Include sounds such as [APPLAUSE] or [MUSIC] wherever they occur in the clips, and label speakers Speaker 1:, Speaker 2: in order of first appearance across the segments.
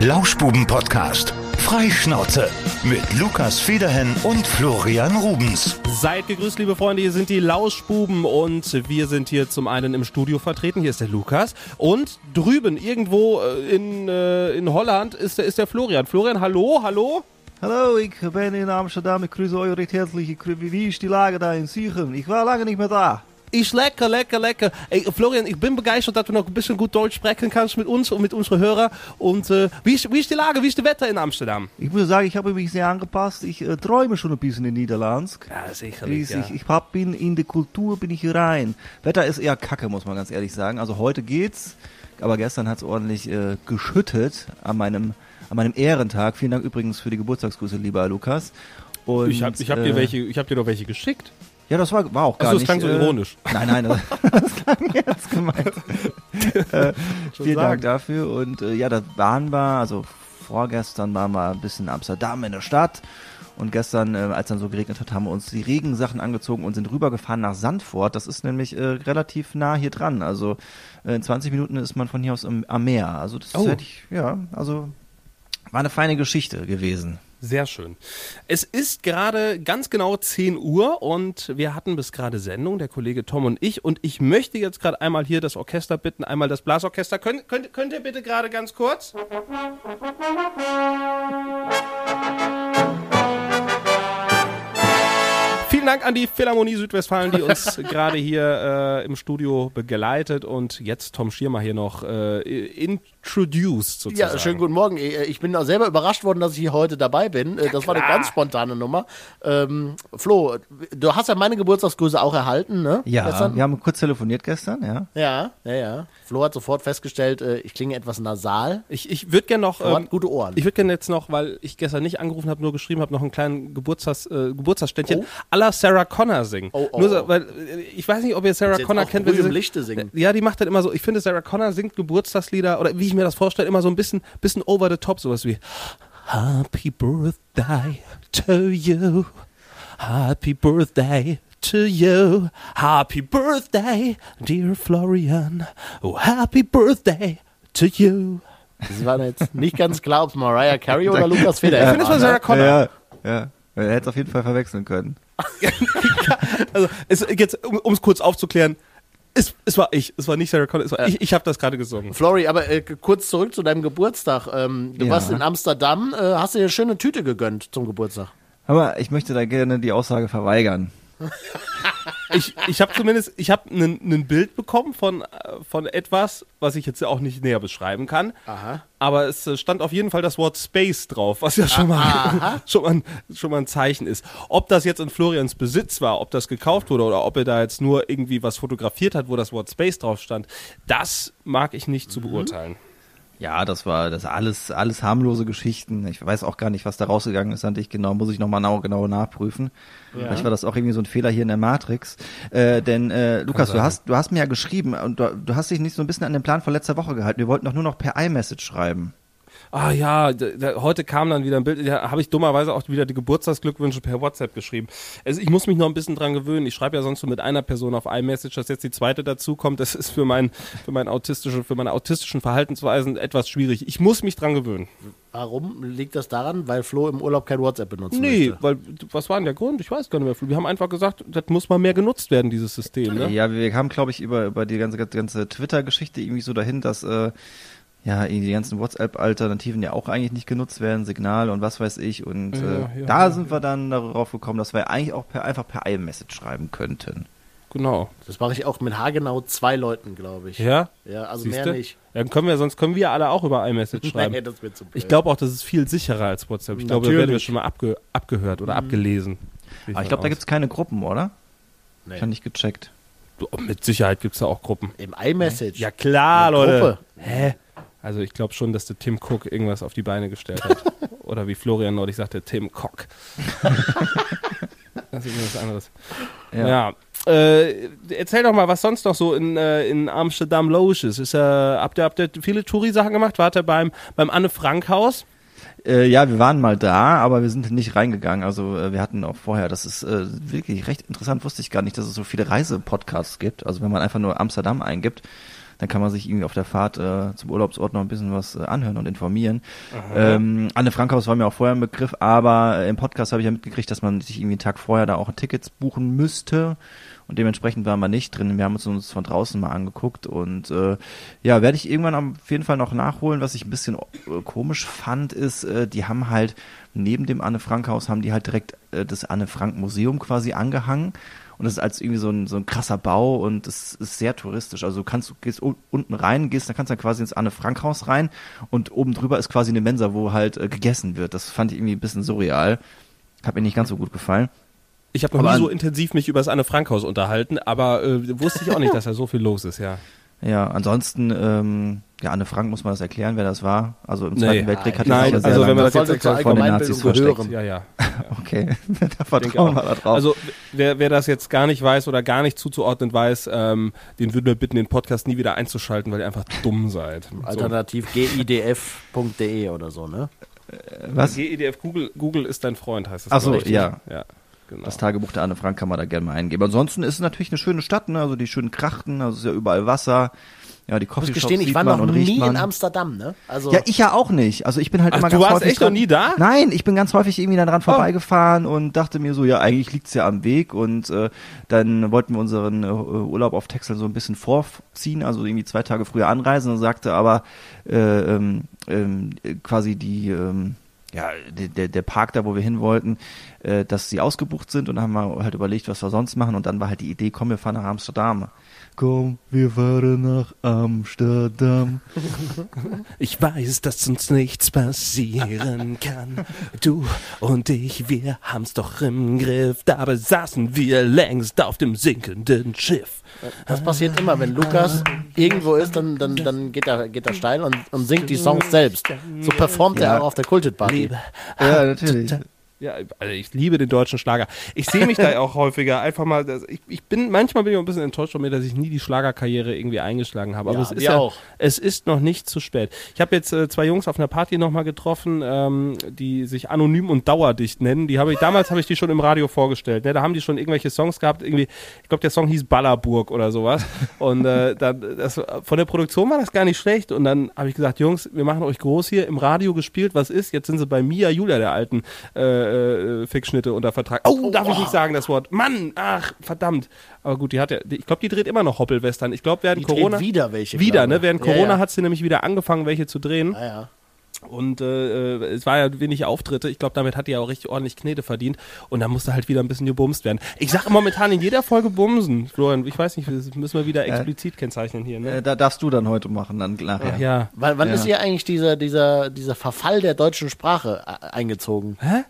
Speaker 1: Lauschbuben-Podcast. Freischnauze. Mit Lukas Federhen und Florian Rubens.
Speaker 2: Seid gegrüßt, liebe Freunde. Hier sind die Lauschbuben und wir sind hier zum einen im Studio vertreten. Hier ist der Lukas. Und drüben, irgendwo äh, in, äh, in Holland, ist der, ist der Florian. Florian, hallo, hallo?
Speaker 3: Hallo, ich bin in Amsterdam. Ich grüße euch recht herzlich. Wie ist die Lage da in Siegen? Ich war lange nicht mehr da.
Speaker 2: Ich lecker, lecker, lecker. Ey, Florian, ich bin begeistert, dass du noch ein bisschen gut Deutsch sprechen kannst mit uns und mit unseren Hörern. Und äh, wie, ist, wie ist die Lage, wie ist das Wetter in Amsterdam?
Speaker 3: Ich muss sagen, ich habe mich sehr angepasst. Ich äh, träume schon ein bisschen in Niederlands.
Speaker 2: Ja, sicher.
Speaker 3: Ich, ich, ich hab, bin in die Kultur, bin ich rein. Wetter ist eher kacke, muss man ganz ehrlich sagen. Also heute geht's, aber gestern hat's ordentlich äh, geschüttet an meinem, an meinem Ehrentag. Vielen Dank übrigens für die Geburtstagsgrüße, lieber Lukas.
Speaker 2: Und, ich habe ich hab dir, welche, ich hab dir noch welche geschickt.
Speaker 3: Ja, das war, war auch gar
Speaker 2: also,
Speaker 3: nicht.
Speaker 2: das klang so
Speaker 3: äh,
Speaker 2: ironisch.
Speaker 3: Nein, nein, das, [LAUGHS] [LAUGHS] das klang jetzt gemeint. [LAUGHS] äh, vielen
Speaker 2: sagen.
Speaker 3: Dank dafür. Und äh, ja, da waren wir, also vorgestern waren wir ein bisschen in Amsterdam in der Stadt. Und gestern, äh, als dann so geregnet hat, haben wir uns die Regensachen angezogen und sind rübergefahren nach Sandford. Das ist nämlich äh, relativ nah hier dran. Also äh, in 20 Minuten ist man von hier aus am, am Meer. Also das
Speaker 2: Oh.
Speaker 3: hätte ich, ja, also war eine feine Geschichte gewesen.
Speaker 2: Sehr schön. Es ist gerade ganz genau 10 Uhr und wir hatten bis gerade Sendung, der Kollege Tom und ich. Und ich möchte jetzt gerade einmal hier das Orchester bitten, einmal das Blasorchester. Könnt, könnt, könnt ihr bitte gerade ganz kurz? Vielen Dank an die Philharmonie Südwestfalen, die uns [LAUGHS] gerade hier äh, im Studio begleitet und jetzt Tom Schirmer hier noch äh, introduced sozusagen.
Speaker 4: Ja, schönen guten Morgen. Äh, Ich bin auch selber überrascht worden, dass ich hier heute dabei bin. Äh, das war eine
Speaker 2: klar.
Speaker 4: ganz spontane Nummer. Ähm, Flo, du hast ja meine Geburtstagsgrüße auch erhalten, ne?
Speaker 3: Ja,
Speaker 4: Gestern?
Speaker 3: wir haben kurz telefoniert gestern, ja.
Speaker 4: Ja, ja, ja. Flo hat sofort festgestellt, äh, ich klinge etwas nasal.
Speaker 2: Ich, ich würde gerne noch.
Speaker 4: Hat gute Ohren.
Speaker 2: Ich würde gerne jetzt noch, weil ich gestern nicht angerufen habe, nur geschrieben habe, noch einen kleinen Geburtstags, äh, Geburtstagsständchen
Speaker 4: Oh.
Speaker 2: à la Sarah Connor singen.
Speaker 4: Oh, oh,
Speaker 2: nur so,
Speaker 4: oh.
Speaker 2: weil äh, ich weiß nicht, ob ihr Sarah Connor kennt. wenn sie-
Speaker 4: Lichte singen.
Speaker 2: Ja, die macht dann immer so. Ich finde, Sarah Connor singt Geburtstagslieder oder wie ich mir das vorstelle, immer so ein bisschen, bisschen over the top, sowas wie Happy Birthday to you, Happy Birthday. To you, happy birthday, dear Florian. Oh, happy birthday to you.
Speaker 4: Es war jetzt nicht ganz klar, ob es Mariah Carey oder [LAUGHS] Lukas Feder
Speaker 2: Ich finde, es war Sarah Connor.
Speaker 3: Ja, ja. Er hätte es auf jeden Fall verwechseln können. [LAUGHS]
Speaker 2: Also, es, jetzt, um es kurz aufzuklären, es, es war ich, es war nicht Sarah Connor, es war ich, ich habe das gerade gesungen.
Speaker 4: Flori, aber äh, kurz zurück zu deinem Geburtstag. Ähm, du
Speaker 3: Ja.
Speaker 4: warst in Amsterdam, äh, hast dir eine schöne Tüte gegönnt zum Geburtstag.
Speaker 3: Aber ich möchte da gerne die Aussage verweigern.
Speaker 2: Ich, ich habe zumindest, ich habe ein Bild bekommen von, äh, von etwas, was ich jetzt auch nicht näher beschreiben kann.
Speaker 4: Aha.
Speaker 2: Aber es äh, stand auf jeden Fall das Wort Space drauf, was ja schon mal, [LAUGHS] schon mal, schon mal ein Zeichen ist. Ob das jetzt in Florians Besitz war, ob das gekauft wurde oder ob er da jetzt nur irgendwie was fotografiert hat, wo das Wort Space drauf stand, das mag ich nicht zu beurteilen.
Speaker 3: Ja, das war das alles alles harmlose Geschichten. Ich weiß auch gar nicht, was da rausgegangen ist an dich genau. Muss ich nochmal genau, genau nachprüfen. Vielleicht war das auch irgendwie so ein Fehler hier in der Matrix. Äh, denn äh, Lukas, du hast du hast mir ja geschrieben und du, du hast dich nicht so ein bisschen an den Plan von letzter Woche gehalten. Wir wollten doch nur noch per iMessage schreiben.
Speaker 2: Ah ja, da, da, heute kam dann wieder ein Bild, da habe ich dummerweise auch wieder die Geburtstagsglückwünsche per WhatsApp geschrieben. Also ich muss mich noch ein bisschen dran gewöhnen. Ich schreibe ja sonst nur mit einer Person auf iMessage, dass jetzt die zweite dazukommt. Das ist für mein, für mein autistische, für meine autistischen Verhaltensweisen etwas schwierig. Ich muss mich dran gewöhnen.
Speaker 4: Warum liegt das daran? Weil Flo im Urlaub kein WhatsApp benutzen
Speaker 2: Nee,
Speaker 4: möchte.
Speaker 2: weil was war denn der Grund? Ich weiß gar nicht mehr. Wir haben einfach gesagt, das muss mal mehr genutzt werden, dieses System. Ne?
Speaker 3: Ja, wir kamen, glaube ich, über, über die ganze, ganze Twitter-Geschichte irgendwie so dahin, dass äh, ja die ganzen WhatsApp-Alternativen ja auch eigentlich nicht genutzt werden, Signal und was weiß ich. Und
Speaker 2: Ja,
Speaker 3: äh,
Speaker 2: ja,
Speaker 3: da
Speaker 2: ja,
Speaker 3: sind wir dann darauf gekommen, dass wir eigentlich auch per, einfach per iMessage schreiben könnten.
Speaker 2: Genau.
Speaker 4: Das mache ich auch mit haargenau zwei Leuten, glaube ich.
Speaker 2: Ja?
Speaker 4: Ja, also
Speaker 2: Siehste?
Speaker 4: mehr nicht.
Speaker 2: Ja, Dann können wir, sonst können wir alle auch über iMessage [LAUGHS] schreiben.
Speaker 4: Nee, das wird zu blöd.
Speaker 2: Ich glaube auch, das ist viel sicherer als WhatsApp. Ich glaube, da werden wir schon mal abge abgehört oder abgelesen. Gehe
Speaker 3: Aber ich glaube, da
Speaker 2: von
Speaker 3: gibt's keine Gruppen, oder?
Speaker 4: Nee.
Speaker 3: Ich habe nicht gecheckt.
Speaker 2: Oh, Mit Sicherheit gibt es da auch Gruppen.
Speaker 4: Im iMessage.
Speaker 2: Ja klar,
Speaker 4: Eine
Speaker 2: Leute.
Speaker 4: Gruppe.
Speaker 2: Hä? Also ich glaube schon, dass der Tim Cook irgendwas auf die Beine gestellt hat. [LAUGHS] Oder wie Florian neulich sagte, Tim Cock. [LAUGHS] das ist irgendwas anderes. Ja. Äh, erzähl doch mal, was sonst noch so in, äh, in Amsterdam los ist. ist äh, habt, ihr, habt ihr viele Touri-Sachen gemacht? Wart ihr beim, beim Anne-Frank-Haus?
Speaker 3: Äh, ja, wir waren mal da, aber wir sind nicht reingegangen. Also äh, wir hatten auch vorher, das ist äh, wirklich recht interessant, wusste ich gar nicht, dass es so viele Reisepodcasts gibt. Also wenn man einfach nur Amsterdam eingibt, Dann kann man sich irgendwie auf der Fahrt äh, zum Urlaubsort noch ein bisschen was äh, anhören und informieren. Ähm, Anne Frankhaus war mir auch vorher ein Begriff, aber äh, im Podcast habe ich ja mitgekriegt, dass man sich irgendwie einen Tag vorher da auch Tickets buchen müsste. Und dementsprechend waren wir nicht drin. Wir haben uns uns von draußen mal angeguckt und äh, ja, werde ich irgendwann auf jeden Fall noch nachholen. Was ich ein bisschen äh, komisch fand, ist, äh, die haben halt neben dem Anne Frank Haus haben die halt direkt äh, das Anne Frank Museum quasi angehangen. Und das ist als irgendwie so ein, so ein krasser Bau und es ist sehr touristisch. Also du kannst, du gehst un- unten rein, gehst, dann kannst du dann quasi ins Anne Frank Haus rein und oben drüber ist quasi eine Mensa, wo halt äh, gegessen wird. Das fand ich irgendwie ein bisschen surreal. Hat mir nicht ganz so gut gefallen.
Speaker 2: Ich habe noch
Speaker 3: Aber
Speaker 2: nie so intensiv mich über das Anne Frankhaus unterhalten, aber äh, wusste ich auch nicht, [LAUGHS] dass da so viel los ist, ja.
Speaker 3: Ja, ansonsten, ähm, ja, Anne Frank muss man das erklären, wer das war. Also im
Speaker 2: Nee.
Speaker 3: Zweiten Weltkrieg hat die
Speaker 2: Nein,
Speaker 3: sich ja sehr
Speaker 2: also wenn
Speaker 3: lange
Speaker 2: man das jetzt
Speaker 3: von den Nazis versteckt.
Speaker 2: Ja, ja. [LAUGHS]
Speaker 3: Okay, [LAUGHS] da vertrauen wir
Speaker 2: auch.
Speaker 3: da drauf.
Speaker 2: Also wer, wer das jetzt gar nicht weiß oder gar nicht zuzuordnen weiß, ähm, den würden wir bitten, den Podcast nie wieder einzuschalten, weil ihr einfach dumm seid. So. [LAUGHS]
Speaker 4: Alternativ gidf.de oder so, ne?
Speaker 3: was?
Speaker 2: GEDF Google, Google ist dein Freund, heißt es.
Speaker 3: Ach so,
Speaker 2: glaub ich.
Speaker 3: ja.
Speaker 2: ja genau.
Speaker 3: Das Tagebuch der Anne Frank kann man da gerne mal eingeben. Ansonsten ist es natürlich eine schöne Stadt, ne? Also die schönen Krachten, also es ist ja überall Wasser. Ja, die
Speaker 4: Ich muss
Speaker 3: Coffeeshops
Speaker 4: gestehen, ich war
Speaker 3: man
Speaker 4: noch nie in Amsterdam, ne? Also
Speaker 3: Ja, ich ja auch nicht. Also ich bin halt
Speaker 2: Ach,
Speaker 3: immer
Speaker 2: du
Speaker 3: ganz
Speaker 2: warst
Speaker 3: häufig
Speaker 2: echt noch
Speaker 3: dran-
Speaker 2: nie da? Oh.
Speaker 3: Nein, ich bin ganz häufig irgendwie da dran vorbeigefahren und dachte mir so, ja, eigentlich liegt's ja am Weg und äh, dann wollten wir unseren äh, Urlaub auf Texel so ein bisschen vorziehen, also irgendwie zwei Tage früher anreisen und sagte aber äh, ähm, ähm, äh, quasi die ähm, ja, der- der, der Park da, wo wir hin wollten, äh, dass sie ausgebucht sind und dann haben wir halt überlegt, was wir sonst machen und dann war halt die Idee, komm, wir fahren nach Amsterdam. Komm, wir fahren nach Amsterdam. [LAUGHS]
Speaker 2: Ich weiß, dass uns nichts passieren [LAUGHS] kann. Du und ich, wir haben's doch im Griff. Dabei saßen wir längst auf dem sinkenden Schiff.
Speaker 4: das passiert immer, wenn Lukas irgendwo ist, dann, dann, dann geht er, geht er steil und, und singt die Songs selbst. So performt
Speaker 3: Ja.
Speaker 4: er auch auf der Kulted Party.
Speaker 2: Liebe.
Speaker 3: Ja, natürlich.
Speaker 2: Ja, also ich liebe den deutschen Schlager. Ich sehe mich da [LAUGHS] auch häufiger einfach mal. Ich, ich bin manchmal bin ich auch ein bisschen enttäuscht von mir, dass ich nie die Schlagerkarriere irgendwie eingeschlagen habe. Aber
Speaker 4: Ja,
Speaker 2: es ist ja
Speaker 4: auch.
Speaker 2: es ist noch nicht zu spät. Ich habe jetzt äh, zwei Jungs auf einer Party nochmal getroffen, ähm, die sich anonym und dauerdicht nennen. Die habe ich damals habe ich die schon im Radio vorgestellt. Ne? Da haben die schon irgendwelche Songs gehabt. Irgendwie, ich glaube der Song hieß Ballerburg oder sowas. Und äh, [LAUGHS] dann das, von der Produktion war das gar nicht schlecht. Und dann habe ich gesagt, Jungs, wir machen euch groß hier im Radio gespielt. Was ist? Jetzt sind sie bei Mia Julia der alten äh, äh, Fickschnitte unter Vertrag. Oh, darf ich nicht sagen das Wort? Mann, ach verdammt. Aber gut, die hat ja, ich glaube, die dreht immer noch Hoppelwestern. Ich glaube, während
Speaker 4: Die dreht
Speaker 2: Corona
Speaker 4: wieder welche,
Speaker 2: wieder,
Speaker 4: glaube
Speaker 2: ne? Während
Speaker 4: Ja,
Speaker 2: Corona
Speaker 4: ja.
Speaker 2: hat sie nämlich wieder angefangen, welche zu drehen.
Speaker 4: Ja, ja.
Speaker 2: Und äh, äh, es war ja wenig Auftritte. Ich glaube, damit hat die ja auch richtig ordentlich Knete verdient. Und da musste halt wieder ein bisschen gebumst werden. Ich sage momentan in jeder Folge bumsen. Florian, ich weiß nicht, das müssen wir wieder explizit kennzeichnen hier. Ne?
Speaker 3: Äh, da darfst du dann heute machen, dann nachher.
Speaker 2: Ach ja.
Speaker 4: Wann, wann
Speaker 3: Ja.
Speaker 4: ist hier eigentlich dieser, dieser, dieser Verfall der deutschen Sprache äh, eingezogen?
Speaker 2: Hä?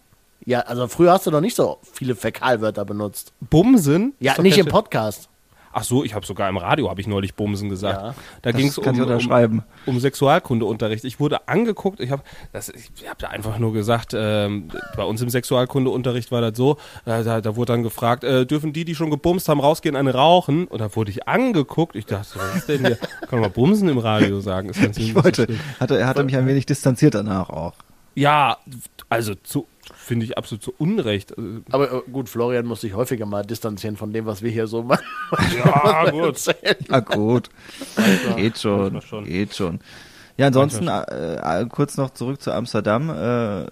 Speaker 4: Ja, also früher hast du doch nicht so viele Fäkalwörter benutzt.
Speaker 2: Bumsen?
Speaker 4: Ja, nicht im Podcast.
Speaker 2: Ach so, ich habe sogar im Radio habe ich neulich Bumsen gesagt.
Speaker 4: Ja.
Speaker 2: Da ging es um, um, um Sexualkundeunterricht. Ich wurde angeguckt, ich habe habe da einfach nur gesagt, ähm, bei uns im Sexualkundeunterricht war das so, äh, da, da wurde dann gefragt, äh, dürfen die, die schon gebumst haben, rausgehen, eine rauchen? Und da wurde ich angeguckt. Ich dachte, was ist denn hier? Kann man mal Bumsen im Radio sagen? Ist ganz
Speaker 3: Ich wollte, hatte, er hatte mich ein wenig distanziert danach auch.
Speaker 2: Ja, also zu finde ich absolut zu Unrecht. Äh,
Speaker 4: Aber äh, gut, Florian muss sich häufiger mal distanzieren von dem, was wir hier so [LAUGHS] machen.
Speaker 2: Ja, [LAUGHS] gut.
Speaker 3: Ja gut, geht schon. geht schon. Ja, ansonsten äh, äh, kurz noch zurück zu Amsterdam. Äh,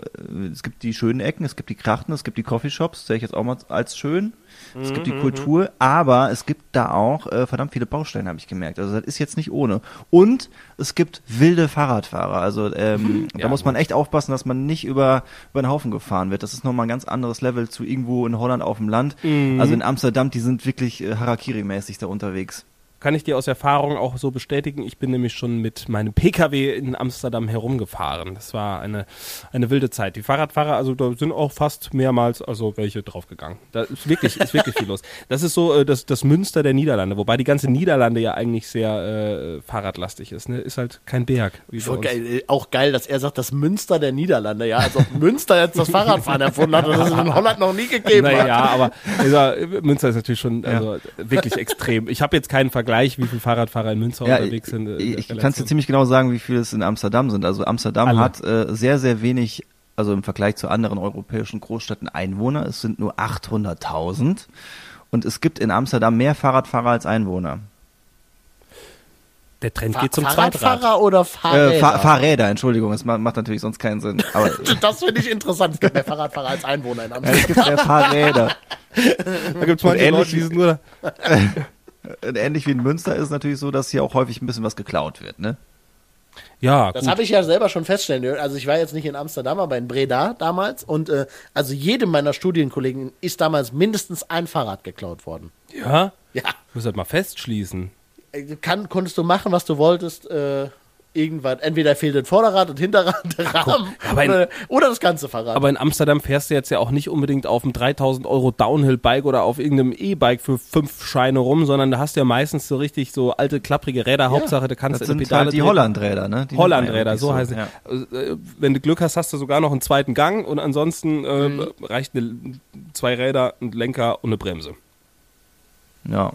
Speaker 3: es gibt die schönen Ecken, es gibt die Krachten, es gibt die Coffeeshops, sehe ich jetzt auch mal als schön. Es gibt die Kultur, aber es gibt da auch äh, verdammt viele Baustellen, habe ich gemerkt. Also das ist jetzt nicht ohne. Und es gibt wilde Fahrradfahrer. Also ähm, da
Speaker 2: Ja,
Speaker 3: muss man echt aufpassen, dass man nicht über, über den Haufen gefahren wird. Das ist nochmal ein ganz anderes Level zu irgendwo in Holland auf dem Land. Also in Amsterdam, die sind wirklich äh, Harakiri-mäßig da unterwegs.
Speaker 2: Kann ich dir aus Erfahrung auch so bestätigen. Ich bin nämlich schon mit meinem Pkw in Amsterdam herumgefahren. Das war eine, eine wilde Zeit. Die Fahrradfahrer, also da sind auch fast mehrmals also welche draufgegangen. Da ist wirklich, ist wirklich viel los. Das ist so äh, das, das Münster der Niederlande, wobei die ganze Niederlande ja eigentlich sehr äh, fahrradlastig ist. Ne? Ist halt kein Berg. Uns.
Speaker 4: geil, äh, auch geil, dass er sagt, das Münster der Niederlande, ja, als ob Münster jetzt das Fahrradfahren erfunden hat das es in Holland noch nie gegeben hat.
Speaker 2: Naja, aber also, Münster ist natürlich schon also, wirklich extrem. Ich habe jetzt keinen Vergleich, wie viele Fahrradfahrer in Münster
Speaker 3: Ja,
Speaker 2: unterwegs sind. äh, in der
Speaker 3: ich kann es dir ziemlich genau sagen, wie viele es in Amsterdam sind. Also Amsterdam
Speaker 2: Alle.
Speaker 3: hat äh, sehr, sehr wenig, also im Vergleich zu anderen europäischen Großstädten Einwohner. Es sind nur 800.000 und es gibt in Amsterdam mehr Fahrradfahrer als Einwohner.
Speaker 2: Der Trend
Speaker 4: Fa
Speaker 2: geht zum Zweitrad.
Speaker 4: Fahrradfahrer oder Fahrräder?
Speaker 3: Äh, Fahr Fahrräder, Entschuldigung, das ma- macht natürlich sonst keinen Sinn. Aber [LAUGHS]
Speaker 4: das finde ich interessant. Es gibt mehr Fahrradfahrer als Einwohner in
Speaker 3: ja,
Speaker 4: Amsterdam.
Speaker 3: es gibt ja Fahrräder. [LAUGHS]
Speaker 2: Da gibt's manche
Speaker 3: ähnlich
Speaker 2: Leute, die sind nur, [LAUGHS]
Speaker 3: ähnlich wie in Münster ist es natürlich so, dass hier auch häufig ein bisschen was geklaut wird, ne?
Speaker 2: ja,
Speaker 4: Das habe ich ja selber schon feststellen. Also ich war jetzt nicht in Amsterdam, aber in Breda damals. Und äh, also jedem meiner Studienkollegen ist damals mindestens ein Fahrrad geklaut worden.
Speaker 2: ja,
Speaker 4: Ja.
Speaker 2: muss halt mal festschließen.
Speaker 4: Äh, Kann, konntest du machen, was du wolltest. Äh, irgendwann, entweder fehlt das Vorderrad und Hinterrad, der Rahmen
Speaker 2: aber in-
Speaker 4: oder, oder das ganze Fahrrad.
Speaker 2: Aber in Amsterdam fährst du jetzt ja auch nicht unbedingt auf einem 3000 Euro Downhill-Bike oder auf irgendeinem E-Bike für fünf Scheine rum, sondern da hast du ja meistens so richtig so alte, klapprige Räder. Hauptsache, du kannst
Speaker 3: Das
Speaker 2: die
Speaker 3: sind halt die. Hollandräder, ne? Die
Speaker 2: Hollandräder,
Speaker 3: nennt
Speaker 2: so
Speaker 3: man ja
Speaker 2: heißen
Speaker 3: wirklich
Speaker 2: sie. Äh, Wenn du Glück hast, hast du sogar noch einen zweiten Gang und ansonsten äh,
Speaker 3: Mhm.
Speaker 2: reicht eine, zwei Räder, ein Lenker und eine Bremse.
Speaker 3: Ja.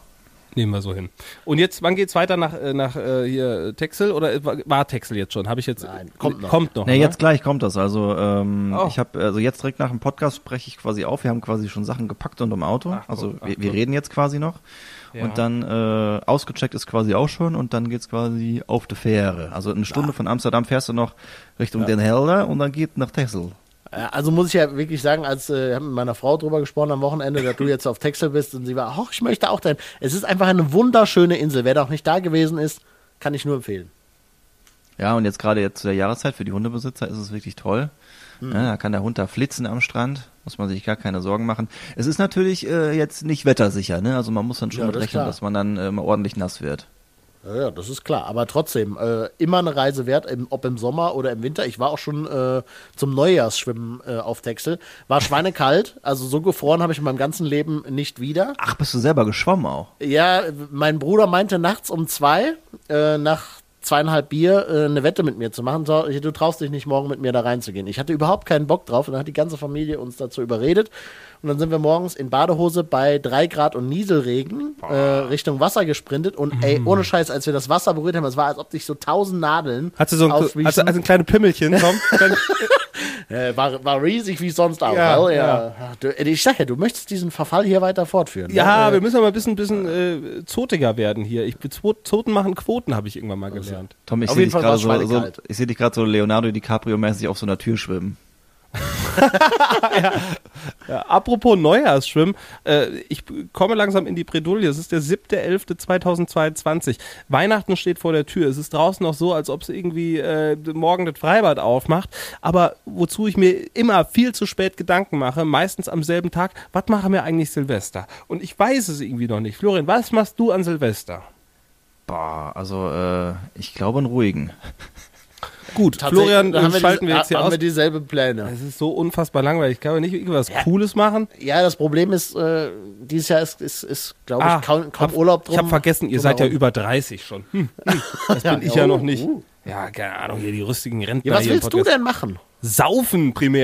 Speaker 3: Ja.
Speaker 2: Nehmen wir so hin. Und jetzt, wann geht's weiter nach, äh, nach äh, hier Texel oder war- Texel jetzt schon? Habe ich jetzt?
Speaker 4: Nein, kommt noch.
Speaker 2: Kommt noch.
Speaker 3: Ne,
Speaker 2: ne?
Speaker 3: jetzt gleich kommt das. Also ähm,
Speaker 2: Oh.
Speaker 3: ich habe also jetzt direkt nach dem Podcast spreche ich quasi auf. Wir haben quasi schon Sachen gepackt und im Auto.
Speaker 2: Ach,
Speaker 3: also
Speaker 2: ach,
Speaker 3: wir, wir reden jetzt quasi noch.
Speaker 2: Ja.
Speaker 3: Und dann äh, ausgecheckt ist quasi auch schon und dann geht's quasi auf die Fähre. Also eine Stunde von Amsterdam fährst du noch Richtung Den Helder und dann geht nach Texel.
Speaker 4: Äh, Also muss ich ja wirklich sagen, als äh, mit meiner Frau drüber gesprochen am Wochenende, dass du jetzt auf Texel bist und sie war, ach, ich möchte auch dahin. Es ist einfach eine wunderschöne Insel. Wer da auch nicht da gewesen ist, kann ich nur empfehlen.
Speaker 3: Ja, und jetzt gerade jetzt zu der Jahreszeit für die Hundebesitzer ist es wirklich toll.
Speaker 2: Mhm.
Speaker 3: Ja, da kann der Hund da flitzen am Strand, muss man sich gar keine Sorgen machen. Es ist natürlich äh, jetzt nicht wettersicher, ne? Also man muss dann schon
Speaker 4: Ja,
Speaker 3: mit
Speaker 4: das
Speaker 3: rechnen, dass man dann äh, mal ordentlich nass wird.
Speaker 4: Ja, ja, das ist klar. Aber trotzdem, äh, immer eine Reise wert, im, ob im Sommer oder im Winter. Ich war auch schon äh, zum Neujahrsschwimmen äh, auf Texel. War schweinekalt, also so gefroren habe ich in meinem ganzen Leben nicht wieder.
Speaker 3: Ach, bist du selber geschwommen auch?
Speaker 4: Ja, mein Bruder meinte nachts um zwei, äh, nach zweieinhalb Bier, äh, eine Wette mit mir zu machen. So, du traust dich nicht, morgen mit mir da reinzugehen. Ich hatte überhaupt keinen Bock drauf und dann hat die ganze Familie uns dazu überredet. Und dann sind wir morgens in Badehose bei drei Grad und Nieselregen äh, Richtung Wasser gesprintet. Und ey, ohne Scheiß, als wir das Wasser berührt haben, es war, als ob sich so tausend Nadeln
Speaker 2: Hat sie so ein, also, also ein kleines Pimmelchen, komm. [LAUGHS]
Speaker 4: Äh, war, war riesig wie sonst auch.
Speaker 2: Ja,
Speaker 4: weil, ja. Du, ich sag ja, du möchtest diesen Verfall hier weiter fortführen.
Speaker 2: ja,
Speaker 4: ne?
Speaker 2: wir müssen aber ein bisschen, bisschen äh, zotiger werden hier. Ich, Zo- Zoten machen Quoten, habe ich irgendwann mal gelernt.
Speaker 3: Tom, ich
Speaker 4: Auf
Speaker 3: sehe
Speaker 4: jeden
Speaker 3: dich
Speaker 4: Fall
Speaker 3: gerade so, so,
Speaker 4: schweinekalt.
Speaker 3: ich sehe dich gerade so Leonardo DiCaprio-mäßig auf so einer Tür schwimmen. [LAUGHS]
Speaker 2: Ja, apropos Neujahrsschwimmen, äh, ich komme langsam in die Bredouille. Es ist der 7.11.2022. Weihnachten steht vor der Tür. Es ist draußen noch so, als ob es irgendwie äh, morgen das Freibad aufmacht. Aber wozu ich mir immer viel zu spät Gedanken mache, meistens am selben Tag, was machen wir eigentlich Silvester? Und ich weiß es irgendwie noch nicht. Florian, was machst du an Silvester?
Speaker 3: Boah, also äh, ich glaube einen ruhigen.
Speaker 2: Gut, Florian,
Speaker 4: da haben wir
Speaker 2: schalten
Speaker 4: diese-
Speaker 2: wir jetzt hier
Speaker 4: haben
Speaker 2: aus.
Speaker 4: wir dieselben Pläne.
Speaker 2: Es ist so unfassbar langweilig. Ich kann aber nicht irgendwas Cooles machen.
Speaker 4: Ja, das Problem ist, äh, dieses Jahr ist, ist, ist glaube ich,
Speaker 2: Ah,
Speaker 4: kaum, kaum
Speaker 2: hab-
Speaker 4: Urlaub drum.
Speaker 2: Ich habe vergessen, ihr seid ja über 30 schon. Hm, hm, das [LAUGHS] bin ich ja
Speaker 4: oh,
Speaker 2: noch nicht.
Speaker 4: uh.
Speaker 2: Ja, keine Ahnung, hier die rüstigen Rentner
Speaker 4: Ja, was willst du denn machen?
Speaker 2: Saufen primär.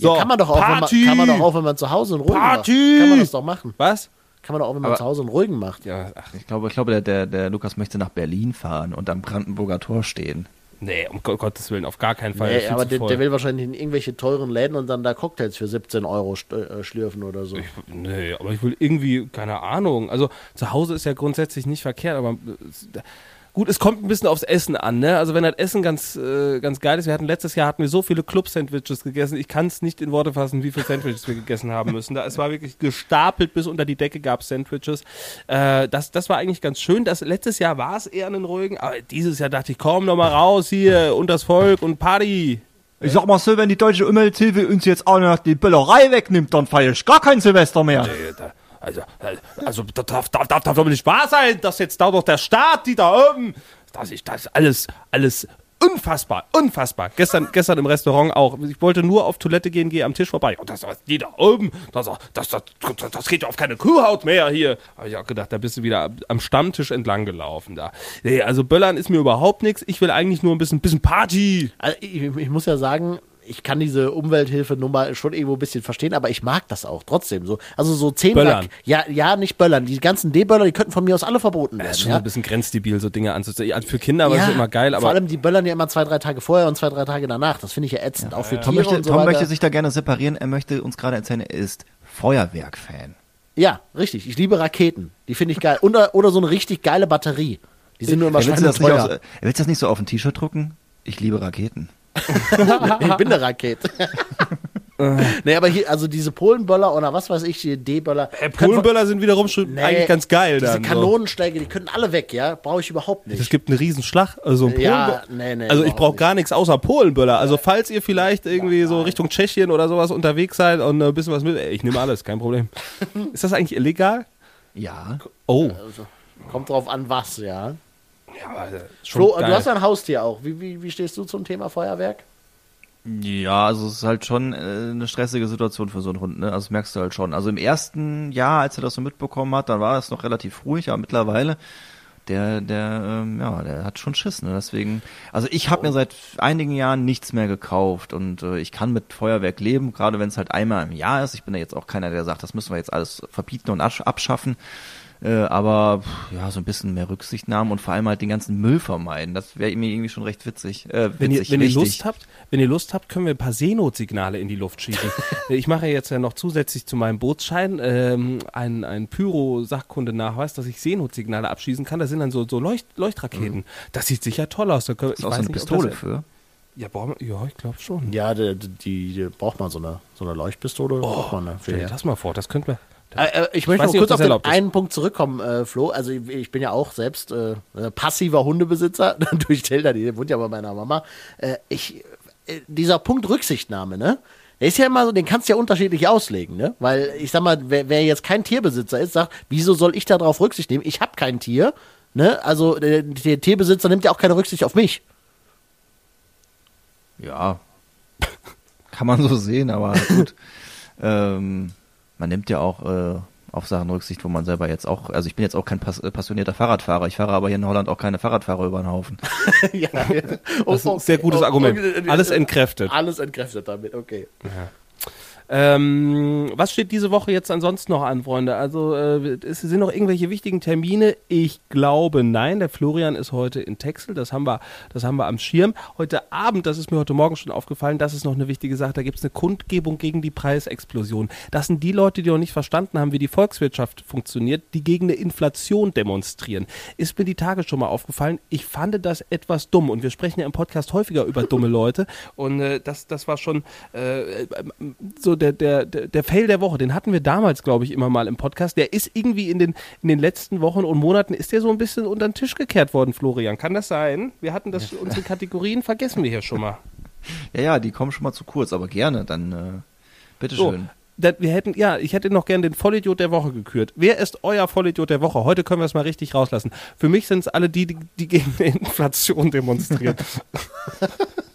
Speaker 4: Ja,
Speaker 2: So,
Speaker 4: kann man doch auch, wenn man,
Speaker 2: Party.
Speaker 4: kann man doch auch, wenn man zu Hause einen ruhigen
Speaker 2: Party.
Speaker 4: macht. Kann man das doch machen.
Speaker 2: Was?
Speaker 4: Kann man doch auch, wenn man
Speaker 3: Aber-
Speaker 4: zu Hause einen ruhigen macht.
Speaker 2: Ja, ach,
Speaker 3: Ich glaube, ich glaube der, der, der Lukas möchte nach Berlin fahren und am Brandenburger Tor stehen.
Speaker 2: Nee, um Gott- Gottes Willen, auf gar keinen Fall.
Speaker 4: Nee, aber der, der will wahrscheinlich in irgendwelche teuren Läden und dann da Cocktails für 17 Euro äh, schlürfen oder so.
Speaker 2: Nee, aber ich will irgendwie, keine Ahnung. Also zu Hause ist ja grundsätzlich nicht verkehrt, aber äh, gut, es kommt ein bisschen aufs Essen an, ne? Also wenn das Essen ganz, äh, ganz geil ist, wir hatten letztes Jahr hatten wir so viele Club-Sandwiches gegessen, ich kann es nicht in Worte fassen, wie viele Sandwiches wir gegessen haben müssen. Da, es war wirklich gestapelt bis unter die Decke gab es Sandwiches. Äh, das, das war eigentlich ganz schön. Das, letztes Jahr war es eher einen ruhigen, aber dieses Jahr dachte ich, komm noch mal raus hier, unters Volk und Party.
Speaker 3: Ich sag mal so, wenn die deutsche Umwelthilfe uns jetzt auch noch die Böllerei wegnimmt, dann feier ich gar kein Silvester mehr.
Speaker 2: Da- Also, äh, also das darf, darf, darf, darf doch nicht wahr sein, dass jetzt da doch der Staat, die da oben, das ist das ist alles, alles unfassbar, unfassbar. Gestern, gestern im Restaurant auch. Ich wollte nur auf Toilette gehen, gehe am Tisch vorbei. Und das, das die da oben, das, das, das, das, das geht ja auf keine Kuhhaut mehr hier. Habe ich auch gedacht, da bist du wieder am Stammtisch entlang gelaufen da. Nee, also Böllern ist mir überhaupt nichts. Ich will eigentlich nur ein bisschen, bisschen Party.
Speaker 4: Also ich, ich muss ja sagen, ich kann diese Umwelthilfenummer schon irgendwo ein bisschen verstehen, aber ich mag das auch trotzdem so. Also so zehn
Speaker 2: Böllern.
Speaker 4: Ja, ja, nicht Böllern. Die ganzen D-Böller, die könnten von mir aus alle verboten werden.
Speaker 2: Das ist schon
Speaker 4: ja?
Speaker 2: so ein bisschen grenzdebil, so Dinge anzuziehen. Ja, für Kinder war es
Speaker 4: Ja,
Speaker 2: immer geil,
Speaker 4: vor
Speaker 2: aber
Speaker 4: allem die böllern ja immer zwei, drei Tage vorher und zwei, drei Tage danach. Das finde ich ja ätzend, auch für
Speaker 3: Tom,
Speaker 4: Tiere
Speaker 3: möchte,
Speaker 4: und so
Speaker 3: Tom
Speaker 4: weiter.
Speaker 3: möchte sich da gerne separieren. Er möchte uns gerade erzählen, er ist Feuerwerk-Fan.
Speaker 4: ja, richtig. Ich liebe Raketen. Die finde ich geil. Oder, oder so eine richtig geile Batterie. Die sind nur immer
Speaker 3: Ja, willst, du das nicht auf,
Speaker 4: schweineteuer.
Speaker 3: willst du das nicht so auf ein T-Shirt drucken? Ich liebe Raketen.
Speaker 4: Ich bin eine Rakete. [LAUGHS] nee, aber hier, also diese Polenböller oder was weiß ich, die D-Böller.
Speaker 2: Äh, Polenböller sind wiederum schon
Speaker 4: Nee,
Speaker 2: eigentlich ganz geil
Speaker 4: Diese
Speaker 2: dann. so.
Speaker 4: Kanonenschläge, die können alle weg, ja? Brauche ich überhaupt nicht.
Speaker 2: Es gibt einen riesen Schlag, also ein
Speaker 4: Ja, nee, nee,
Speaker 2: Also ich brauche gar nichts außer Polenböller. Also falls ihr vielleicht irgendwie so Richtung Tschechien oder sowas unterwegs seid und ein bisschen was mit, ey, ich nehme alles, kein Problem. [LAUGHS] Ist das eigentlich illegal?
Speaker 3: Ja.
Speaker 2: Oh.
Speaker 4: Also, kommt drauf an, was, ja.
Speaker 2: Ja, schon
Speaker 4: Flo,
Speaker 2: geil.
Speaker 4: du hast ja ein Haustier auch. Wie, wie, wie stehst du zum Thema Feuerwerk?
Speaker 3: Ja, also es ist halt schon äh, eine stressige Situation für so einen Hund, ne? Also das merkst du halt schon. Also im ersten Jahr, als er das so mitbekommen hat, dann war es noch relativ ruhig, aber mittlerweile, der, der, ähm, ja, der hat schon Schiss, ne? Deswegen, also ich habe mir seit einigen Jahren nichts mehr gekauft und äh, ich kann mit Feuerwerk leben, gerade wenn es halt einmal im Jahr ist. Ich bin ja jetzt auch keiner, der sagt, das müssen wir jetzt alles verbieten und absch- abschaffen. Äh, aber ja, so ein bisschen mehr Rücksichtnahme und vor allem halt den ganzen Müll vermeiden. Das wäre mir irgendwie schon recht witzig. Äh,
Speaker 2: Wenn ihr,
Speaker 3: witzig,
Speaker 2: wenn ihr. Lust habt, wenn ihr Lust habt, können wir ein paar Seenotsignale in die Luft schießen. [LAUGHS] ich mache jetzt ja noch zusätzlich zu meinem Bootsschein ähm, einen, einen Pyro-Sachkundenachweis, dass ich Seenotsignale abschießen kann. Das sind dann so, so Leucht, Leuchtraketen. Das sieht sicher toll aus. Da können,
Speaker 3: Ist auch so eine
Speaker 2: ob
Speaker 3: Pistole für.
Speaker 2: Ja, wir- ja, ich glaube schon.
Speaker 4: Ja, die, die, die braucht man so eine, so eine Leuchtpistole. braucht man?
Speaker 2: Stell dir das mal vor, das könnte man.
Speaker 4: Äh, äh, ich möchte
Speaker 2: weiß
Speaker 4: noch kurz auf den
Speaker 2: ist.
Speaker 4: einen Punkt zurückkommen, äh, Flo. Also ich, ich bin ja auch selbst äh, äh, passiver Hundebesitzer [LAUGHS] durch Tilda, die wohnt ja bei meiner Mama. Äh, ich, dieser Punkt Rücksichtnahme, ne? Der ist ja immer so, den kannst du ja unterschiedlich auslegen, ne? Weil ich sag mal, wer, wer jetzt kein Tierbesitzer ist, sagt, wieso soll ich darauf Rücksicht nehmen? Ich habe kein Tier, ne? Also der, der Tierbesitzer nimmt ja auch keine Rücksicht auf mich.
Speaker 3: Ja, [LAUGHS] kann man so sehen, aber gut. [LAUGHS] ähm, man nimmt ja auch äh, auf Sachen Rücksicht, wo man selber jetzt auch, also ich bin jetzt auch kein pass äh, passionierter Fahrradfahrer, ich fahre aber hier in Holland auch keine Fahrradfahrer über den Haufen. [LAUGHS]
Speaker 4: ja. [LAUGHS]
Speaker 2: Das ist ein sehr gutes Argument. Alles entkräftet.
Speaker 4: Alles entkräftet damit, okay.
Speaker 2: Ähm, was steht diese Woche jetzt ansonsten noch an, Freunde? Also, äh, sind noch irgendwelche wichtigen Termine? Ich glaube, nein. Der Florian ist heute in Texel. Das haben wir, das haben wir am Schirm. Heute Abend, das ist mir heute Morgen schon aufgefallen, das ist noch eine wichtige Sache. Da gibt es eine Kundgebung gegen die Preisexplosion. Das sind die Leute, die noch nicht verstanden haben, wie die Volkswirtschaft funktioniert, die gegen eine Inflation demonstrieren. Ist mir die Tage schon mal aufgefallen. Ich fand das etwas dumm. Und wir sprechen ja im Podcast häufiger über dumme Leute. Und äh, das, das war schon äh, so der, der, der, der Fail der Woche, den hatten wir damals, glaube ich, immer mal im Podcast. Der ist irgendwie in den, in den letzten Wochen und Monaten, ist der so ein bisschen unter den Tisch gekehrt worden, Florian. Kann das sein? Wir hatten das, unsere Kategorien vergessen wir hier schon mal. [LAUGHS]
Speaker 3: Ja, ja, die kommen schon mal zu kurz, aber gerne, dann äh,
Speaker 2: So,
Speaker 3: bitteschön.
Speaker 2: da, wir hätten, ja, ich hätte noch gern den Vollidiot der Woche gekürt. Wer ist euer Vollidiot der Woche? Heute können wir es mal richtig rauslassen. Für mich sind es alle die, die, die gegen die Inflation demonstrieren. [LAUGHS]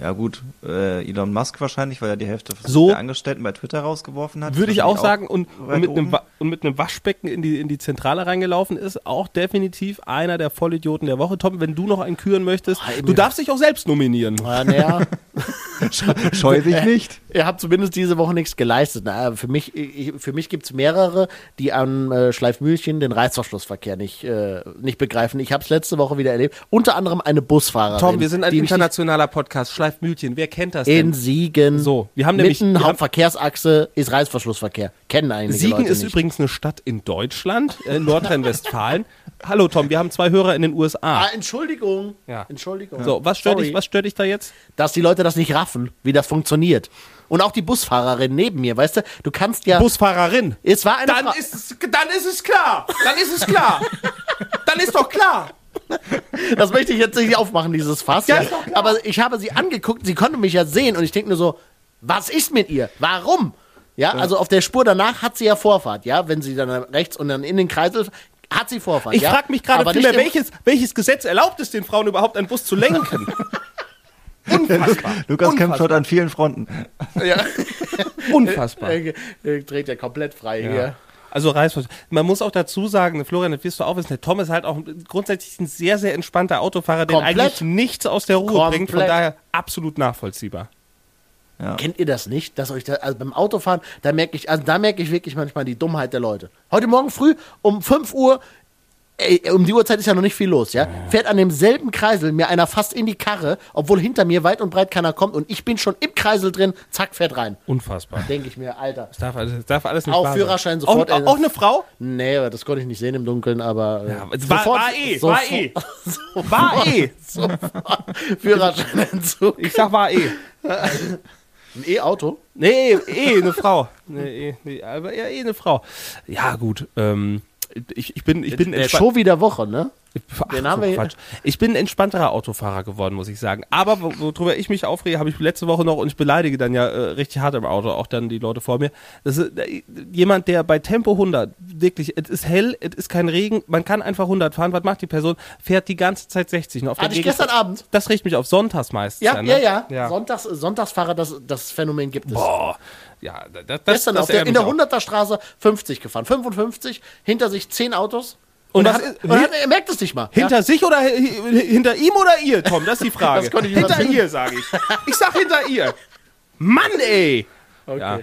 Speaker 3: Ja gut, äh, Elon Musk wahrscheinlich, weil er die Hälfte
Speaker 2: So.
Speaker 3: der Angestellten bei Twitter rausgeworfen hat.
Speaker 2: Würde ich auch sagen, und,
Speaker 3: weit
Speaker 2: und, mit einem, und mit einem Waschbecken in die, in die Zentrale reingelaufen ist, auch definitiv einer der Vollidioten der Woche. Tom, wenn du noch einen küren möchtest,
Speaker 4: Ah, eben.
Speaker 2: du darfst dich auch selbst nominieren.
Speaker 4: Ja, naja. [LAUGHS] [LAUGHS]
Speaker 3: Scheu dich nicht.
Speaker 4: Ihr habt zumindest diese Woche nichts geleistet. Na, für mich, ich, für mich gibt es mehrere, die am äh, Schleifmühlchen den Reißverschlussverkehr nicht, äh, nicht begreifen. Ich habe es letzte Woche wieder erlebt. Unter anderem eine Busfahrerin.
Speaker 2: Tom, wir sind ein internationaler Podcast. Schleifmühlchen, wer kennt das
Speaker 4: In
Speaker 2: denn?
Speaker 4: Siegen.
Speaker 2: So, wir haben nämlich-
Speaker 4: Mitten Hauptverkehrsachse ist Reißverschlussverkehr. Kennen einige
Speaker 2: Siegen
Speaker 4: Leute
Speaker 2: ist
Speaker 4: nicht.
Speaker 2: übrigens eine Stadt in Deutschland, äh, in Nordrhein-Westfalen. [LAUGHS] Hallo Tom, wir haben zwei Hörer in den USA.
Speaker 4: Ah, Entschuldigung.
Speaker 2: Ja.
Speaker 4: Entschuldigung.
Speaker 2: So, was stört,
Speaker 4: Sorry.
Speaker 2: dich, was stört dich da jetzt?
Speaker 4: Dass die Leute das nicht raffen, wie das funktioniert. Und auch die Busfahrerin neben mir, weißt du, du kannst ja.
Speaker 2: Busfahrerin.
Speaker 4: es war eine
Speaker 2: Dann
Speaker 4: Frau-
Speaker 2: ist, es, dann ist es klar. Dann ist es klar. dann ist doch klar.
Speaker 4: Das möchte ich jetzt nicht aufmachen, dieses Fass.
Speaker 2: Ja.
Speaker 4: Aber ich habe sie angeguckt, sie konnte mich ja sehen und ich denke nur so, was ist mit ihr? Warum? Ja, also auf der Spur danach hat sie ja Vorfahrt, ja, wenn sie dann rechts und dann in den Kreisel hat sie Vorfahrt.
Speaker 2: Ich
Speaker 4: ja?
Speaker 2: frage mich gerade
Speaker 4: Aber
Speaker 2: vielmehr, welches, welches Gesetz erlaubt es den Frauen überhaupt, einen Bus zu lenken? [LAUGHS] Unfassbar.
Speaker 3: Lukas kämpft heute an vielen Fronten.
Speaker 4: Ja, [LAUGHS]
Speaker 2: Unfassbar.
Speaker 4: äh, äh, dreht ja komplett frei hier.
Speaker 2: Also Reißverschluss. Man muss auch dazu sagen, Florian, das wirst du auch wissen, der Tom ist halt auch grundsätzlich ein sehr, sehr entspannter Autofahrer, der
Speaker 4: Komplett.
Speaker 2: eigentlich nichts aus der Ruhe bringt. Von
Speaker 4: Komplett.
Speaker 2: daher absolut nachvollziehbar.
Speaker 4: Kennt ihr das nicht, dass euch da, also beim Autofahren, da merke ich, also da merke ich wirklich manchmal die Dummheit der Leute. Heute Morgen früh um 5 Uhr ey, um die Uhrzeit ist ja noch nicht viel los, ja? Fährt an demselben Kreisel mir einer fast in die Karre, obwohl hinter mir weit und breit keiner kommt und ich bin schon im Kreisel drin, zack, fährt rein.
Speaker 2: Unfassbar.
Speaker 4: Denke ich mir, Alter.
Speaker 2: Das darf, alles- das darf alles nicht
Speaker 4: Auch. Führerschein sofort,
Speaker 2: Auch, auch eine Frau?
Speaker 4: Nee, aber das konnte ich nicht sehen im Dunkeln, aber. äh,
Speaker 2: Ja, es war,
Speaker 4: sofort-
Speaker 2: war eh,
Speaker 4: sofort- [LAUGHS]
Speaker 2: war eh. War eh.
Speaker 4: sofort Führerscheinentzug.
Speaker 2: Ich sag war eh. [LAUGHS]
Speaker 4: Ein E-Auto?
Speaker 2: Nee, eh eine Frau. Nee, eh, nee, aber ja, eh eine Frau. Ja, gut. Ähm, ich, ich bin, ich bin
Speaker 4: Der Show wieder Woche, ne?
Speaker 2: Ach,
Speaker 4: Den haben
Speaker 2: so
Speaker 4: wir
Speaker 2: Quatsch. Ich bin ein entspannterer Autofahrer geworden, muss ich sagen. Aber wo- worüber ich mich aufrege, habe ich letzte Woche noch und ich beleidige dann ja äh, richtig hart im Auto, auch dann die Leute vor mir. Das ist äh, jemand, der bei Tempo 100 wirklich, es ist hell, es ist kein Regen, man kann einfach 100 fahren. Was macht die Person? Fährt die ganze Zeit 60. Und auf der
Speaker 4: Hatte ich
Speaker 2: Gegend-
Speaker 4: gestern Abend.
Speaker 2: Das riecht mich auf sonntags meistens.
Speaker 4: Ja,
Speaker 2: an,
Speaker 4: ja,
Speaker 2: ne?
Speaker 4: ja.
Speaker 2: ja.
Speaker 4: Sonntags, Sonntagsfahrer, das, das Phänomen gibt es.
Speaker 2: Boah. Ja, das, das,
Speaker 4: Gestern
Speaker 2: das
Speaker 4: auf der, in der
Speaker 2: mich auch.
Speaker 4: 100er Straße 50 gefahren. 55, hinter sich 10 Autos.
Speaker 2: Und
Speaker 4: er
Speaker 2: was
Speaker 4: hat,
Speaker 2: ist-
Speaker 4: und hat, er merkt es nicht mal.
Speaker 2: Hinter
Speaker 4: ja?
Speaker 2: sich oder hi- hi- hinter ihm oder ihr, Tom? Das ist die [LAUGHS] Frage.
Speaker 4: Das konnte ich
Speaker 2: hinter ihr, sage ich. Ich sag hinter ihr. Mann, ey.
Speaker 4: Okay.
Speaker 2: Ja.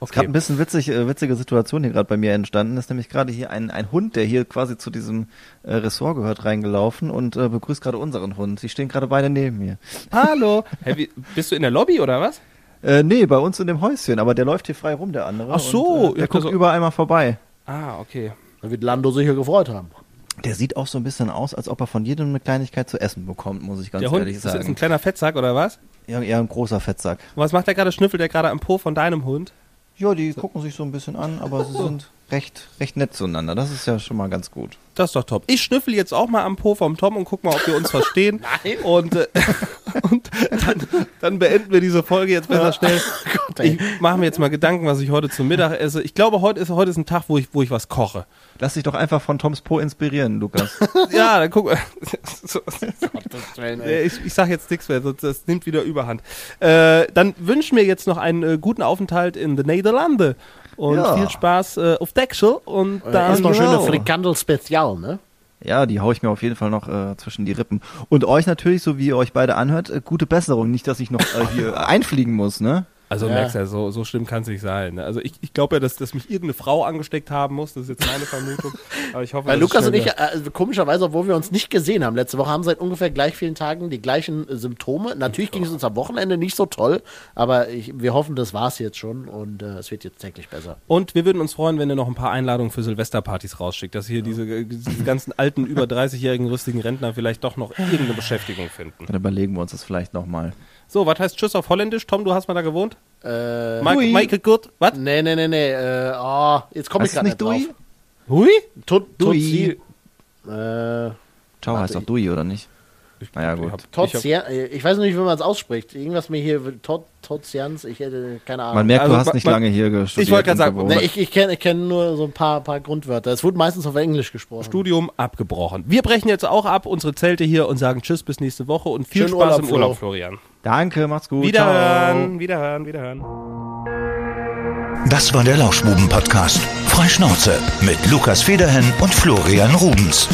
Speaker 3: Es gab ein bisschen witzig, äh, witzige Situation hier gerade bei mir entstanden. ist nämlich gerade hier ein, ein Hund, der hier quasi zu diesem äh, Ressort gehört, reingelaufen und äh, begrüßt gerade unseren Hund. Sie stehen gerade beide neben mir. [LAUGHS]
Speaker 2: Hallo. Hey, wie, bist du in der Lobby oder was?
Speaker 3: Äh, nee, bei uns in dem Häuschen, aber der läuft hier frei rum, der andere.
Speaker 2: Ach so,
Speaker 3: und, äh, der guckt
Speaker 2: so-
Speaker 3: überall mal vorbei.
Speaker 2: Ah, okay.
Speaker 4: Da wird Lando sicher gefreut haben.
Speaker 3: Der sieht auch so ein bisschen aus, als ob er von jedem eine Kleinigkeit zu essen bekommt, muss ich ganz
Speaker 2: Der Hund
Speaker 3: ehrlich
Speaker 2: ist, ist ein
Speaker 3: sagen.
Speaker 2: kleiner Fettsack oder was?
Speaker 3: Ja, eher ein großer Fettsack.
Speaker 2: Und was macht der gerade? Schnüffelt der gerade am Po von deinem Hund?
Speaker 3: Ja, die gucken sich so ein bisschen an, aber sie [LAUGHS] sind recht, recht nett zueinander. Das ist ja schon mal ganz gut.
Speaker 2: Das ist doch top. Ich schnüffel jetzt auch mal am Po vom Tom und guck mal, ob wir uns [LAUGHS] verstehen.
Speaker 4: Nein.
Speaker 2: Und, äh, [LAUGHS] und dann, dann beenden wir diese Folge jetzt besser schnell. [LAUGHS]
Speaker 4: Ey.
Speaker 2: Ich mache mir jetzt mal Gedanken, was ich heute zum Mittag esse. Ich glaube, heute ist, heute ist ein Tag, wo ich, wo ich was koche.
Speaker 3: Lass dich doch einfach von Toms Po inspirieren, Lukas.
Speaker 2: Ja, dann guck. Ich, ich sag jetzt nichts mehr, das nimmt wieder Überhand. Äh, dann wünschen wir jetzt noch einen äh, guten Aufenthalt in den Niederlande und
Speaker 3: Ja.
Speaker 2: viel Spaß äh, auf Dexel und
Speaker 4: Da
Speaker 2: dann
Speaker 4: ist noch schöne
Speaker 3: genau.
Speaker 4: Frikandel Spezial, ne?
Speaker 3: Ja, die hau ich mir auf jeden Fall noch äh, zwischen die Rippen. Und euch natürlich, so wie ihr euch beide anhört, äh, gute Besserung. Nicht, dass ich noch äh, hier [LAUGHS] einfliegen muss, ne?
Speaker 2: Also
Speaker 4: Ja.
Speaker 2: merkst ja, so, so schlimm kann es nicht sein. ne? Also ich, ich glaube ja, dass, dass mich irgendeine Frau angesteckt haben muss. Das ist jetzt meine Vermutung. [LAUGHS] Aber ich hoffe,
Speaker 4: Weil
Speaker 2: dass es
Speaker 4: Lukas und ich, äh, komischerweise, obwohl wir uns nicht gesehen haben letzte Woche, haben seit ungefähr gleich vielen Tagen die gleichen äh, Symptome. Natürlich ging es uns am Wochenende nicht so toll, aber ich, wir hoffen, das war's jetzt schon und äh, es wird jetzt täglich besser.
Speaker 2: Und wir würden uns freuen, wenn ihr noch ein paar Einladungen für Silvesterpartys rausschickt, dass hier diese, äh, diese ganzen alten, über 30-jährigen rüstigen Rentner vielleicht doch noch irgendeine Beschäftigung finden.
Speaker 3: Dann überlegen wir uns das vielleicht nochmal.
Speaker 2: So, was heißt Tschüss auf Holländisch? Tom, du hast mal da gewohnt?
Speaker 4: Äh,
Speaker 2: Mike,
Speaker 3: Hui.
Speaker 2: Michael Gut, was?
Speaker 4: nee, nee, nee, nee, äh, oh, jetzt komme ich gerade nicht
Speaker 3: nicht
Speaker 4: drauf.
Speaker 3: Dui?
Speaker 2: Hui?
Speaker 4: Tut,
Speaker 3: Dui.
Speaker 4: Äh,
Speaker 3: Ciao heißt doch Dui, oder nicht? Naja, gut.
Speaker 2: Ich hab-
Speaker 4: äh, ich weiß noch nicht, wie man es ausspricht. Irgendwas mir hier, Tot, Totsians, ich hätte keine Ahnung.
Speaker 3: Man merkt,
Speaker 2: Also,
Speaker 3: du hast nicht
Speaker 2: man-
Speaker 3: lange hier gestudiert.
Speaker 2: wollte gerade sagen.
Speaker 4: Nee, ich ich kenne ich kenn nur so ein paar, paar Grundwörter. Es wurde meistens auf Englisch gesprochen.
Speaker 2: Studium abgebrochen. Wir brechen jetzt auch ab, unsere Zelte hier und sagen Tschüss bis nächste Woche und viel
Speaker 4: Schönen
Speaker 2: Spaß
Speaker 4: Urlaub,
Speaker 2: im
Speaker 4: Flo.
Speaker 2: Urlaub, Florian.
Speaker 3: Danke, macht's gut.
Speaker 2: Wiederhören, wiederhören, wiederhören.
Speaker 1: Das war der Lauschbuben-Podcast. Freischnauze mit Lukas Federhen und Florian Rubens.